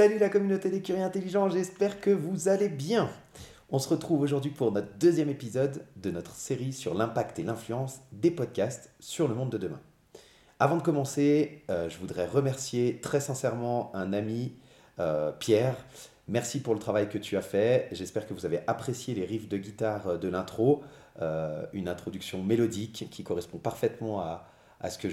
Salut la communauté des curieux intelligents, j'espère que vous allez bien. On se retrouve aujourd'hui pour notre deuxième épisode de notre série sur l'impact et l'influence des podcasts sur le monde de demain. Avant de commencer, euh, je voudrais remercier très sincèrement un ami, euh, Pierre. Merci pour le travail que tu as fait. J'espère que vous avez apprécié les riffs de guitare de l'intro, euh, une introduction mélodique qui correspond parfaitement à, à ce que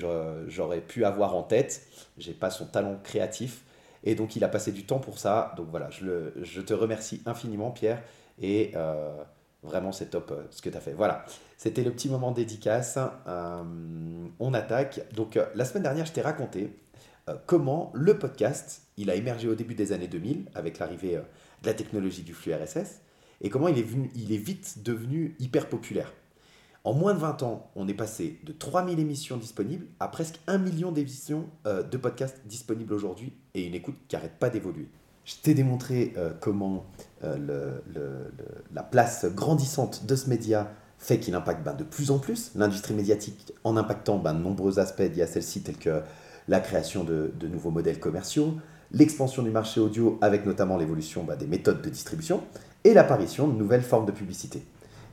j'aurais pu avoir en tête. J'ai pas son talent créatif, et donc, il a passé du temps pour ça. Donc voilà, je, te remercie infiniment, Pierre. Et euh, vraiment, c'est top euh, ce que tu as fait. Voilà, c'était le petit moment dédicace. Euh, on attaque. Donc, la semaine dernière, je t'ai raconté comment le podcast, il a émergé au début des années 2000 avec l'arrivée de la technologie du flux RSS. Et comment il est, il est vite devenu hyper populaire. En moins de 20 ans, on est passé de 3000 émissions disponibles à presque 1 million d'émissions euh, de podcasts disponibles aujourd'hui et une écoute qui n'arrête pas d'évoluer. Je t'ai démontré euh, comment euh, la place grandissante de ce média fait qu'il impacte ben, de plus en plus l'industrie médiatique en impactant ben, de nombreux aspects liés à celle-ci tels que la création de, nouveaux modèles commerciaux, l'expansion du marché audio avec notamment l'évolution ben, des méthodes de distribution et l'apparition de nouvelles formes de publicité.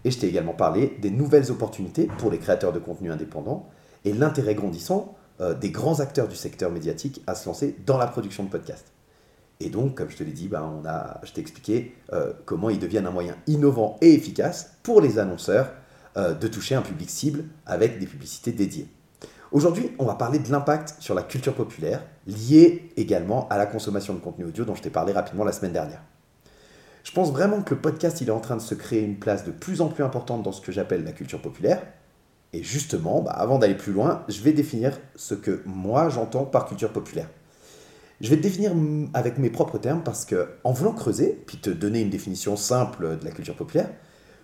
Et je t'ai également parlé des nouvelles opportunités pour les créateurs de contenu indépendants et l'intérêt grandissant euh, des grands acteurs du secteur médiatique à se lancer dans la production de podcasts. Et donc, comme je te l'ai dit, a, je t'ai expliqué euh, comment ils deviennent un moyen innovant et efficace pour les annonceurs euh, de toucher un public cible avec des publicités dédiées. Aujourd'hui, on va parler de l'impact sur la culture populaire, lié également à la consommation de contenu audio dont je t'ai parlé rapidement la semaine dernière. Je pense vraiment que le podcast, il est en train de se créer une place de plus en plus importante dans ce que j'appelle la culture populaire. Et justement, bah, avant d'aller plus loin, je vais définir ce que moi j'entends par culture populaire. Je vais te définir avec mes propres termes parce que, en voulant creuser, puis te donner une définition simple de la culture populaire,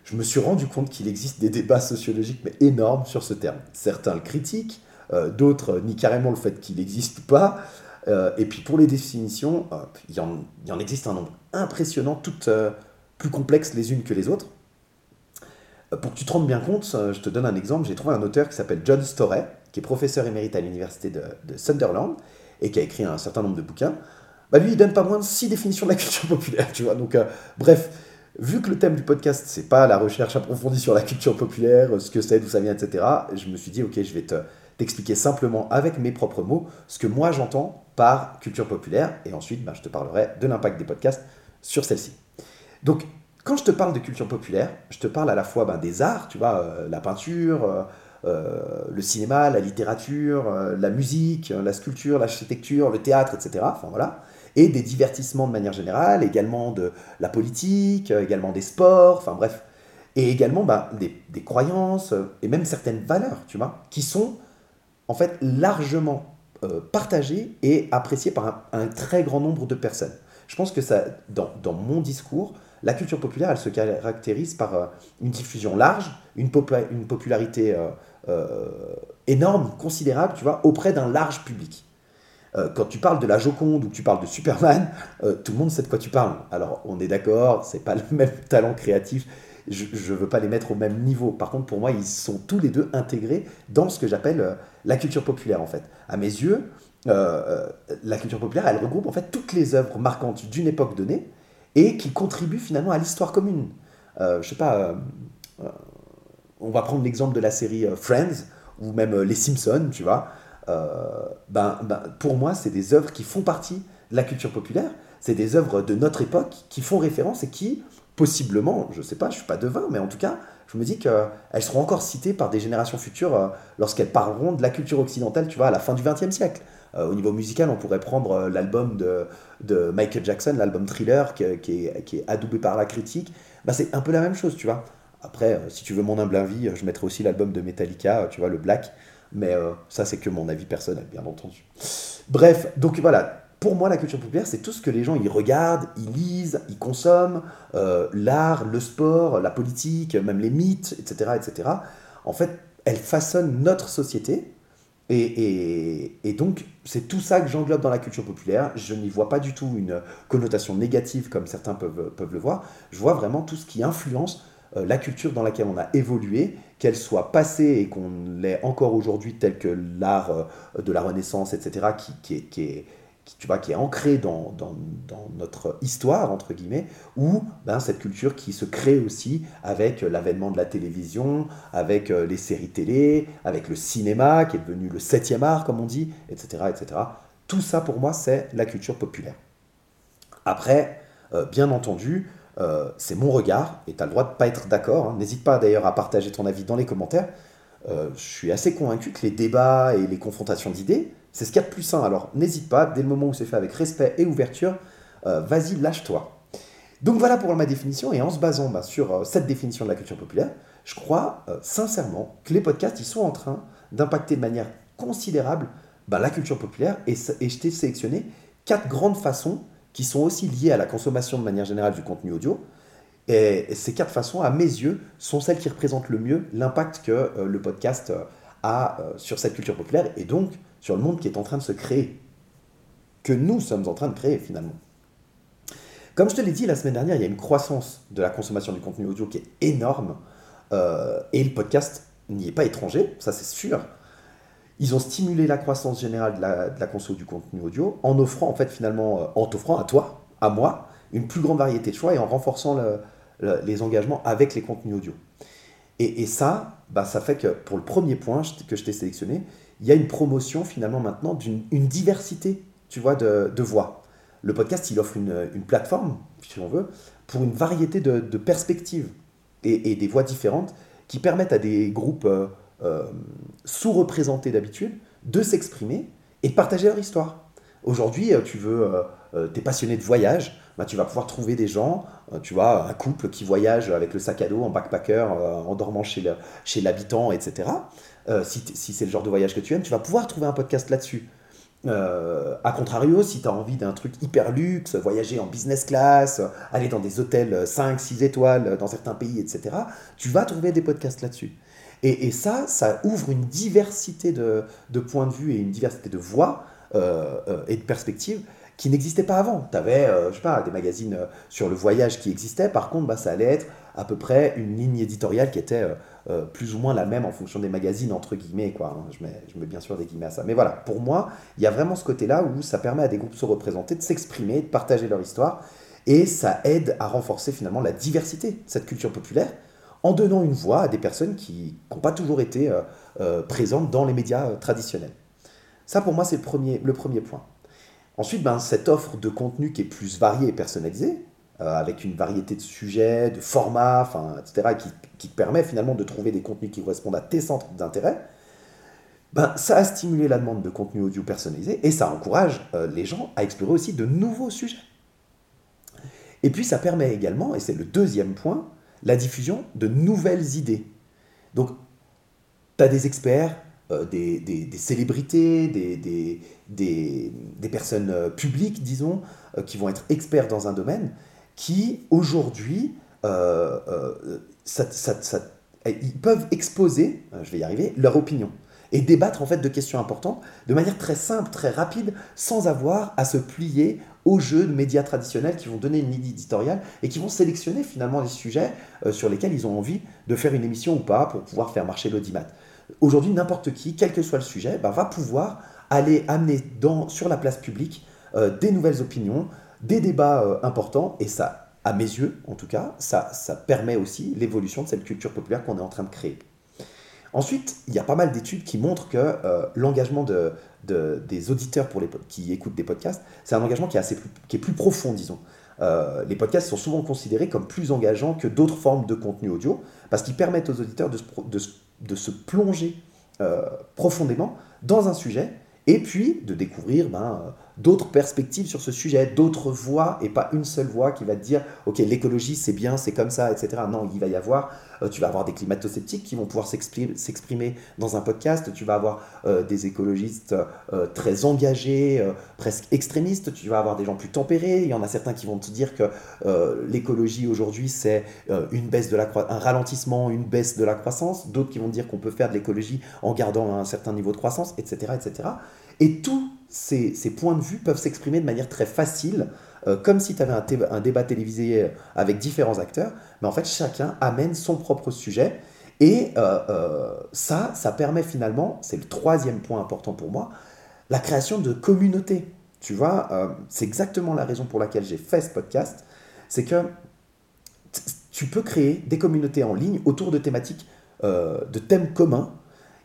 je me suis rendu compte qu'il existe des débats sociologiques mais énormes sur ce terme. Certains le critiquent, euh, d'autres nient carrément le fait qu'il n'existe pas. Euh, et puis pour les définitions, euh, il y, en, existe un nombre impressionnant, toutes euh, plus complexes les unes que les autres. pour que tu te rendes bien compte, je te donne un exemple. J'ai trouvé un auteur qui s'appelle John Storey, qui est professeur émérite à l'université de, Sunderland et qui a écrit un certain nombre de bouquins. Bah lui, il donne pas moins de six définitions de la culture populaire, tu vois. Donc, bref, vu que le thème du podcast, c'est pas la recherche approfondie sur la culture populaire, ce que c'est, d'où ça vient, etc., je me suis dit, ok, je vais te, t'expliquer simplement avec mes propres mots ce que moi j'entends par culture populaire, et ensuite bah, je te parlerai de l'impact des podcasts sur celle-ci. Donc, quand je te parle de culture populaire, je te parle à la fois bah, des arts, tu vois, euh, la peinture, euh, euh, le cinéma, la littérature, la musique, la sculpture, l'architecture, le théâtre, etc. Enfin voilà. Et des divertissements de manière générale, également de la politique, également des sports, enfin bref. Et également bah, des, des, croyances et même certaines valeurs, tu vois, qui sont en fait largement euh, partagé et apprécié par un, très grand nombre de personnes. Je pense que ça, dans, mon discours, la culture populaire, elle se caractérise par euh, une diffusion large, une, une popularité euh, énorme, considérable, tu vois, auprès d'un large public. quand tu parles de la Joconde ou que tu parles de Superman, tout le monde sait de quoi tu parles. Alors, on est d'accord, c'est pas le même talent créatif, je ne veux pas les mettre au même niveau. Par contre, pour moi, ils sont tous les deux intégrés dans ce que j'appelle euh, la culture populaire, en fait. À mes yeux, euh, euh, la culture populaire, elle regroupe en fait toutes les œuvres marquantes d'une époque donnée et qui contribuent finalement à l'histoire commune. je sais pas, on va prendre l'exemple de la série Friends ou même Les Simpsons, tu vois. ben, ben, pour moi, c'est des œuvres qui font partie de la culture populaire. C'est des œuvres de notre époque qui font référence et qui, possiblement, je ne sais pas, je ne suis pas devin, mais en tout cas, je me dis qu'elles seront encore citées par des générations futures lorsqu'elles parleront de la culture occidentale, tu vois, à la fin du XXe siècle. au niveau musical, on pourrait prendre l'album de, Michael Jackson, l'album Thriller, qui, est, adoubé par la critique. Ben, c'est un peu la même chose, tu vois. Après, euh, si tu veux mon humble avis, je mettrai aussi l'album de Metallica, tu vois, le Black. Mais euh, ça, c'est que mon avis personnel, bien entendu. Bref, donc voilà. Pour moi, la culture populaire, c'est tout ce que les gens ils regardent, ils lisent, ils consomment, euh, l'art, le sport, la politique, même les mythes, etc., etc. En fait, elles façonnent notre société. Et, donc, c'est tout ça que j'englobe dans la culture populaire. Je n'y vois pas du tout une connotation négative comme certains peuvent, peuvent le voir. Je vois vraiment tout ce qui influence euh, la culture dans laquelle on a évolué, qu'elle soit passée et qu'on l'ait encore aujourd'hui, tel que l'art euh, de la Renaissance, etc., qui, est, tu vois, qui est ancré dans, dans, notre histoire, entre guillemets, ou ben, cette culture qui se crée aussi avec l'avènement de la télévision, avec euh, les séries télé, avec le cinéma, qui est devenu le septième art, comme on dit, etc. etc. Tout ça, pour moi, c'est la culture populaire. Après, bien entendu, euh, c'est mon regard, et tu as le droit de ne pas être d'accord. Hein. N'hésite pas d'ailleurs à partager ton avis dans les commentaires. Euh, je suis assez convaincu que les débats et les confrontations d'idées, c'est ce qu'il y a de plus sain. Alors n'hésite pas, dès le moment où c'est fait avec respect et ouverture, euh, vas-y, lâche-toi. Donc voilà pour ma définition, et en se basant bah, sur cette définition de la culture populaire, je crois sincèrement que les podcasts, ils sont en train d'impacter de manière considérable bah, la culture populaire, et, et je t'ai sélectionné quatre grandes façons qui sont aussi liées à la consommation de manière générale du contenu audio. Et ces quatre façons, à mes yeux, sont celles qui représentent le mieux l'impact que euh, le podcast euh, a euh, sur cette culture populaire et donc sur le monde qui est en train de se créer, que nous sommes en train de créer finalement. Comme je te l'ai dit la semaine dernière, il y a une croissance de la consommation du contenu audio qui est énorme et le podcast n'y est pas étranger, ça c'est sûr. Ils ont stimulé la croissance générale de la, du contenu audio en offrant, en fait, finalement, euh, en t'offrant à toi, à moi, une plus grande variété de choix et en renforçant les engagements avec les contenus audio. Et, ça, bah, ça fait que pour le premier point que je t'ai sélectionné, il y a une promotion finalement maintenant d'une diversité, tu vois, de, voix. Le podcast, il offre une, plateforme, si on veut, pour une variété de, perspectives et, des voix différentes qui permettent à des groupes euh, euh, sous-représentés d'habitude de s'exprimer et de partager leur histoire. Aujourd'hui, euh, tu veux, euh, es passionné de voyage, bah, tu vas pouvoir trouver des gens, tu vois, un couple qui voyage avec le sac à dos en backpacker, en dormant chez l'habitant, etc. si, si c'est le genre de voyage que tu aimes, tu vas pouvoir trouver un podcast là-dessus. Euh, a contrario, si tu as envie d'un truc hyper luxe, voyager en business class, aller dans des hôtels 5, 6 étoiles dans certains pays, etc., tu vas trouver des podcasts là-dessus. Et, ça, ça ouvre une diversité de, points de vue et une diversité de voix euh, euh, et de perspectives qui n'existaient pas avant. Tu avais, euh, sais pas, des magazines sur le voyage qui existaient, par contre, bah, ça allait être à peu près une ligne éditoriale qui était plus ou moins la même en fonction des magazines, entre guillemets, quoi. Hein. Je, mets, je mets bien sûr des guillemets à ça. Mais voilà, pour moi, il y a vraiment ce côté-là où ça permet à des groupes de se représenter, de s'exprimer, de partager leur histoire, et ça aide à renforcer finalement la diversité de cette culture populaire en donnant une voix à des personnes qui n'ont pas toujours été euh, euh, présentes dans les médias euh, traditionnels. Ça, pour moi, c'est le premier point. Ensuite, ben, cette offre de contenu qui est plus variée et personnalisée, avec une variété de sujets, de formats, etc., qui, qui, te permet finalement de trouver des contenus qui correspondent à tes centres d'intérêt, ben, ça a stimulé la demande de contenu audio personnalisé et ça encourage les gens à explorer aussi de nouveaux sujets. Et puis ça permet également, et c'est le deuxième point, la diffusion de nouvelles idées. Donc, tu as des experts, euh, des, des, célébrités, des, des, personnes euh, publiques, disons, euh, qui vont être experts dans un domaine, qui aujourd'hui, ils peuvent exposer, je vais y arriver, leur opinion et débattre en fait de questions importantes de manière très simple, très rapide, sans avoir à se plier aux jeux de médias traditionnels qui vont donner une ligne éditoriale et qui vont sélectionner finalement les sujets sur lesquels ils ont envie de faire une émission ou pas pour pouvoir faire marcher l'audimat. Aujourd'hui, n'importe qui, quel que soit le sujet, bah, va pouvoir aller amener sur la place publique euh, des nouvelles opinions, des débats euh, importants, et ça, à mes yeux en tout cas, ça, ça permet aussi l'évolution de cette culture populaire qu'on est en train de créer. Ensuite, il y a pas mal d'études qui montrent que euh, l'engagement de, des auditeurs pour les, qui écoutent des podcasts, c'est un engagement qui est, assez plus, qui est plus profond, disons. Les podcasts sont souvent considérés comme plus engageants que d'autres formes de contenu audio, parce qu'ils permettent aux auditeurs de, de, de se plonger euh, profondément dans un sujet et puis de découvrir ben, d'autres perspectives sur ce sujet, d'autres voix, et pas une seule voix qui va te dire, ok, l'écologie c'est bien, c'est comme ça, etc. Non, il va y avoir, euh, tu vas avoir des climato-sceptiques qui vont pouvoir s'exprimer dans un podcast, tu vas avoir euh, des écologistes très engagés, presque extrémistes, tu vas avoir des gens plus tempérés, il y en a certains qui vont te dire que l'écologie aujourd'hui c'est une baisse de la un ralentissement, une baisse de la croissance, d'autres qui vont dire qu'on peut faire de l'écologie en gardant un certain niveau de croissance, etc. etc. Et tous ces, points de vue peuvent s'exprimer de manière très facile, euh, comme si tu avais un, débat télévisé euh, avec différents acteurs, mais en fait chacun amène son propre sujet. Et euh, ça, ça permet finalement, c'est le troisième point important pour moi, la création de communautés. Tu vois, c'est exactement la raison pour laquelle j'ai fait ce podcast, c'est que tu peux créer des communautés en ligne autour de thématiques, de thèmes communs,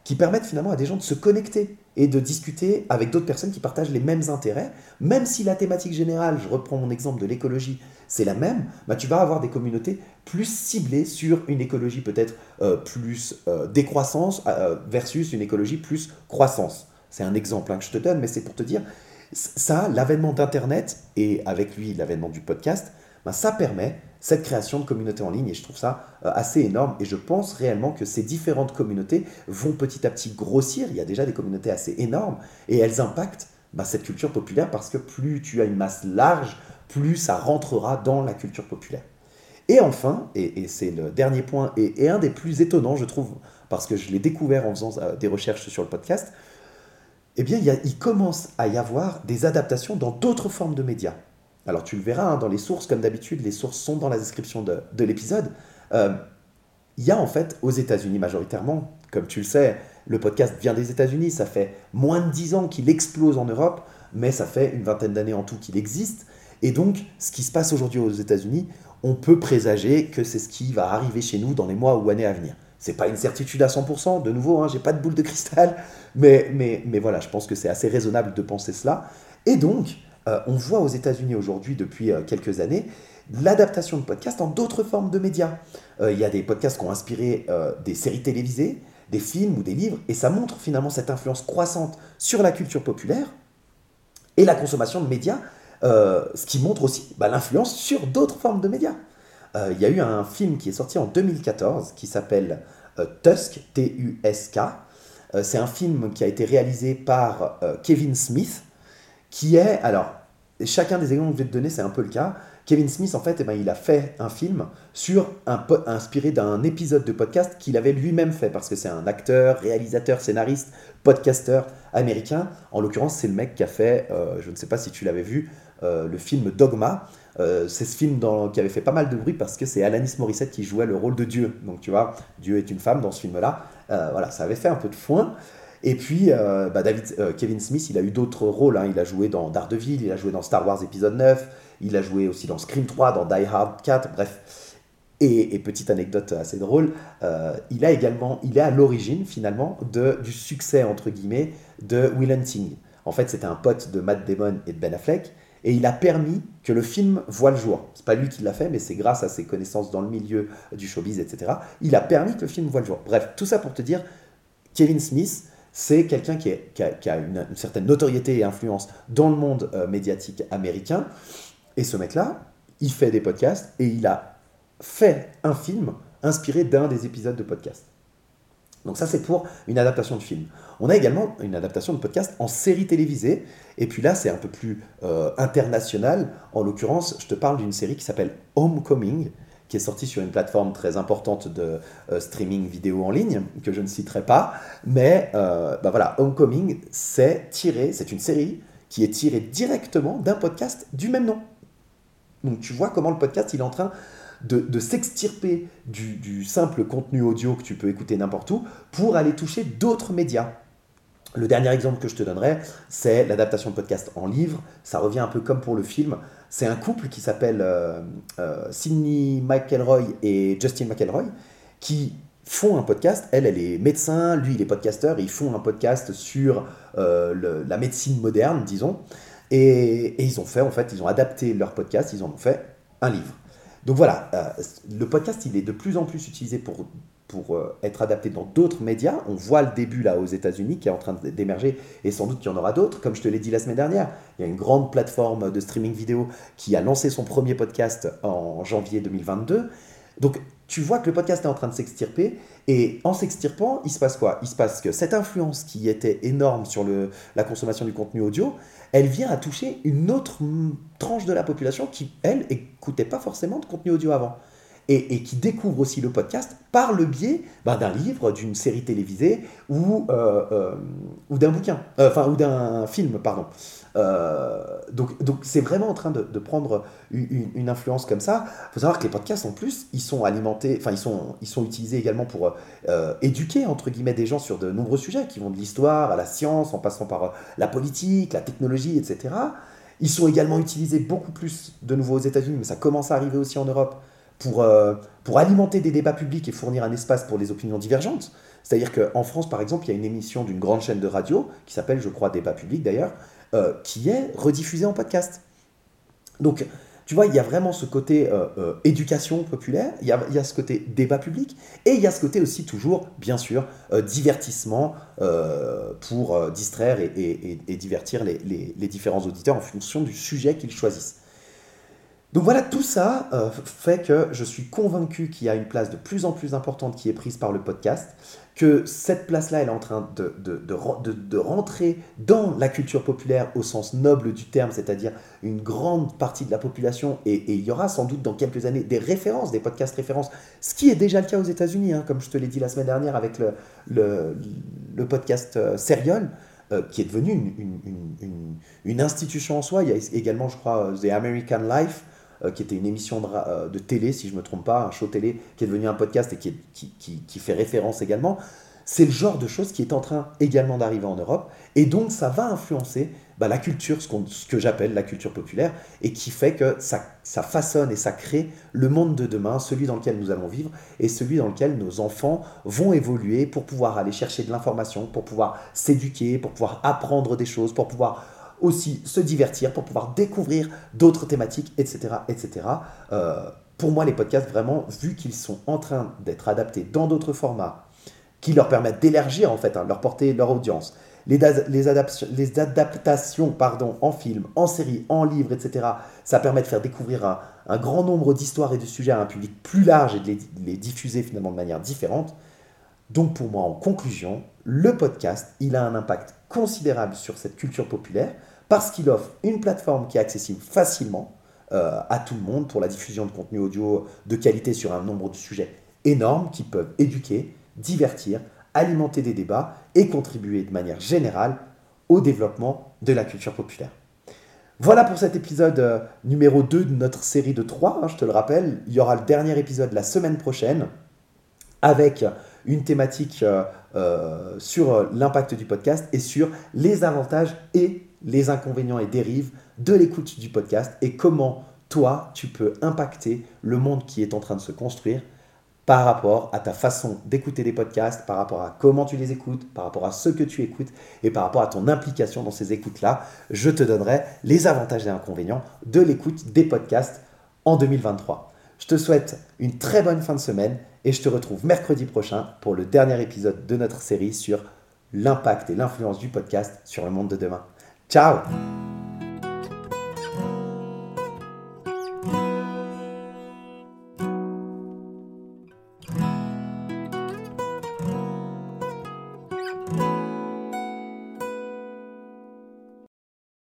qui permettent finalement à des gens de se connecter et de discuter avec d'autres personnes qui partagent les mêmes intérêts, même si la thématique générale, je reprends mon exemple de l'écologie, c'est la même, bah, tu vas avoir des communautés plus ciblées sur une écologie peut-être euh, plus euh, décroissance euh, versus une écologie plus croissance. C'est un exemple hein, que je te donne, mais c'est pour te dire, ça, l'avènement d'Internet et avec lui l'avènement du podcast, bah, ça permet cette création de communautés en ligne et je trouve ça euh, assez énorme et je pense réellement que ces différentes communautés vont petit à petit grossir. Il y a déjà des communautés assez énormes et elles impactent bah, cette culture populaire parce que plus tu as une masse large, plus ça rentrera dans la culture populaire. Et enfin, et, c'est le dernier point et, un des plus étonnants, je trouve, parce que je l'ai découvert en faisant euh, des recherches sur le podcast, eh bien, il, il commence à y avoir des adaptations dans d'autres formes de médias. Alors tu le verras hein, dans les sources, comme d'habitude, les sources sont dans la description de, l'épisode. Euh, il y a en fait aux États-Unis majoritairement, comme tu le sais, le podcast vient des États-Unis, ça fait moins de 10 ans qu'il explose en Europe, mais ça fait une vingtaine d'années en tout qu'il existe. Et donc, ce qui se passe aujourd'hui aux États-Unis, on peut présager que c'est ce qui va arriver chez nous dans les mois ou années à venir. C'est pas une certitude à 100%, de nouveau, hein, j'ai pas de boule de cristal, mais, mais, mais voilà, je pense que c'est assez raisonnable de penser cela. Et donc, euh, on voit aux États-Unis aujourd'hui, depuis euh, quelques années, l'adaptation de podcasts en d'autres formes de médias. Euh, il y a des podcasts qui ont inspiré des séries télévisées, des films ou des livres, et ça montre finalement cette influence croissante sur la culture populaire et la consommation de médias, ce qui montre aussi bah, l'influence sur d'autres formes de médias. Il y a eu un film qui est sorti en 2014 qui s'appelle Tusk, T-U-S-K. C'est un film qui a été réalisé par Kevin Smith, qui est, alors, chacun des exemples que je vais te donner, c'est un peu le cas. Kevin Smith, en fait, eh ben, il a fait un film sur un inspiré d'un épisode de podcast qu'il avait lui-même fait, parce que c'est un acteur, réalisateur, scénariste, podcasteur américain. En l'occurrence, c'est le mec qui a fait, euh, je ne sais pas si tu l'avais vu, euh, le film Dogma. Euh, c'est ce film dans, qui avait fait pas mal de bruit parce que c'est Alanis Morissette qui jouait le rôle de Dieu. Donc tu vois, Dieu est une femme dans ce film-là. voilà, ça avait fait un peu de foin. Et puis, euh, bah, euh, Kevin Smith, il a eu d'autres rôles. Hein. Il a joué dans Daredevil, il a joué dans Star Wars épisode 9, il a joué aussi dans Scream 3, dans Die Hard 4, bref. Et, petite anecdote assez drôle, euh, il a également, il est à l'origine finalement de, du succès entre guillemets de Will Hunting. En fait, c'était un pote de Matt Damon et de Ben Affleck, et il a permis que le film voit le jour. C'est pas lui qui l'a fait, mais c'est grâce à ses connaissances dans le milieu du showbiz, etc. Il a permis que le film voit le jour. Bref, tout ça pour te dire, Kevin Smith, c'est quelqu'un qui, a, une, certaine notoriété et influence dans le monde euh, médiatique américain. Et ce mec-là, il fait des podcasts et il a fait un film inspiré d'un des épisodes de podcast. Donc ça, c'est pour une adaptation de film. On a également une adaptation de podcast en série télévisée. Et puis là, c'est un peu plus euh, international. En l'occurrence, je te parle d'une série qui s'appelle Homecoming, est sorti sur une plateforme très importante de euh, streaming vidéo en ligne, que je ne citerai pas. Mais euh, bah voilà, Homecoming, c'est tiré, c'est une série qui est tirée directement d'un podcast du même nom. Donc tu vois comment le podcast, il est en train de, s'extirper du, du, simple contenu audio que tu peux écouter n'importe où pour aller toucher d'autres médias. Le dernier exemple que je te donnerai, c'est l'adaptation de podcast en livre. Ça revient un peu comme pour le film. C'est un couple qui s'appelle euh, euh, Sidney McElroy et Justin McElroy qui font un podcast. Elle, elle est médecin, lui, il est podcasteur, et ils font un podcast sur euh, la médecine moderne, disons. Et, ils ont fait, en fait, ils ont adapté leur podcast, ils en ont fait un livre. Donc voilà, le podcast, il est de plus en plus utilisé pour, pour euh, être adapté dans d'autres médias. On voit le début là aux États-Unis qui est en train d'émerger, et sans doute qu'il y en aura d'autres. Comme je te l'ai dit la semaine dernière, il y a une grande plateforme de streaming vidéo qui a lancé son premier podcast en janvier 2022. Donc tu vois que le podcast est en train de s'extirper. Et en s'extirpant, il se passe quoi? Il se passe que cette influence qui était énorme sur la consommation du contenu audio, elle vient à toucher une autre tranche de la population qui, elle, écoutait pas forcément de contenu audio avant. Et, qui découvre aussi le podcast par le biais bah, d'un livre, d'une série télévisée ou, euh, euh, ou d'un bouquin, euh, enfin, ou d'un film, pardon. Donc, donc c'est vraiment en train de, prendre une, influence comme ça. Il faut savoir que les podcasts, en plus, ils sont alimentés, enfin, ils sont, ils sont utilisés également pour éduquer, entre guillemets, des gens sur de nombreux sujets qui vont de l'histoire à la science, en passant par la politique, la technologie, etc. Ils sont également utilisés beaucoup plus de nouveau aux États-Unis, mais ça commence à arriver aussi en Europe pour, pour alimenter des débats publics et fournir un espace pour les opinions divergentes. C'est-à-dire qu'en France, par exemple, il y a une émission d'une grande chaîne de radio qui s'appelle, je crois, Débat public d'ailleurs, euh, qui est rediffusé en podcast. Donc, tu vois, il y a vraiment ce côté euh, euh, éducation populaire, il y, a, ce côté débat public, et il y a ce côté aussi toujours, bien sûr, divertissement pour distraire et, divertir les, différents auditeurs en fonction du sujet qu'ils choisissent. Donc voilà, tout ça fait que je suis convaincu qu'il y a une place de plus en plus importante qui est prise par le podcast que cette place-là, elle est en train de, de, de, rentrer dans la culture populaire au sens noble du terme, c'est-à-dire une grande partie de la population, et, il y aura sans doute dans quelques années des références, des podcasts références, ce qui est déjà le cas aux États-Unis, hein, comme je te l'ai dit la semaine dernière avec le, le, podcast euh, Serial. Euh, qui est devenu une, une, une, institution en soi. Il y a également, je crois, The American Life, euh, qui était une émission euh, de, télé, si je me trompe pas, un show télé, qui est devenu un podcast et qui, fait référence également. C'est le genre de choses qui est en train également d'arriver en Europe. Et donc, ça va influencer bah, la culture, ce, que j'appelle la culture populaire, et qui fait que ça, façonne et ça crée le monde de demain, celui dans lequel nous allons vivre, et celui dans lequel nos enfants vont évoluer pour pouvoir aller chercher de l'information, pour pouvoir s'éduquer, pour pouvoir apprendre des choses, pour pouvoir aussi se divertir, pour pouvoir découvrir d'autres thématiques, etc. etc. Euh, pour moi, les podcasts, vraiment, vu qu'ils sont en train d'être adaptés dans d'autres formats, qui leur permettent d'élargir en fait hein, leur portée, leur audience, les, adaptations pardon, en film, en série, en livre, etc., ça permet de faire découvrir un, grand nombre d'histoires et de sujets à un public plus large et de les, les diffuser finalement de manière différente. Donc pour moi, en conclusion, le podcast, il a un impact considérable sur cette culture populaire parce qu'il offre une plateforme qui est accessible facilement euh, à tout le monde pour la diffusion de contenu audio de qualité sur un nombre de sujets énormes qui peuvent éduquer, divertir, alimenter des débats et contribuer de manière générale au développement de la culture populaire. Voilà pour cet épisode euh, numéro 2 de notre série de 3, hein, je te le rappelle. Il y aura le dernier épisode la semaine prochaine avec une thématique euh, sur l'impact du podcast et sur les avantages et les inconvénients et dérives de l'écoute du podcast et comment toi, tu peux impacter le monde qui est en train de se construire par rapport à ta façon d'écouter les podcasts, par rapport à comment tu les écoutes, par rapport à ce que tu écoutes et par rapport à ton implication dans ces écoutes-là. Je te donnerai les avantages et inconvénients de l'écoute des podcasts en 2023. Je te souhaite une très bonne fin de semaine et je te retrouve mercredi prochain pour le dernier épisode de notre série sur l'impact et l'influence du podcast sur le monde de demain. Tchau!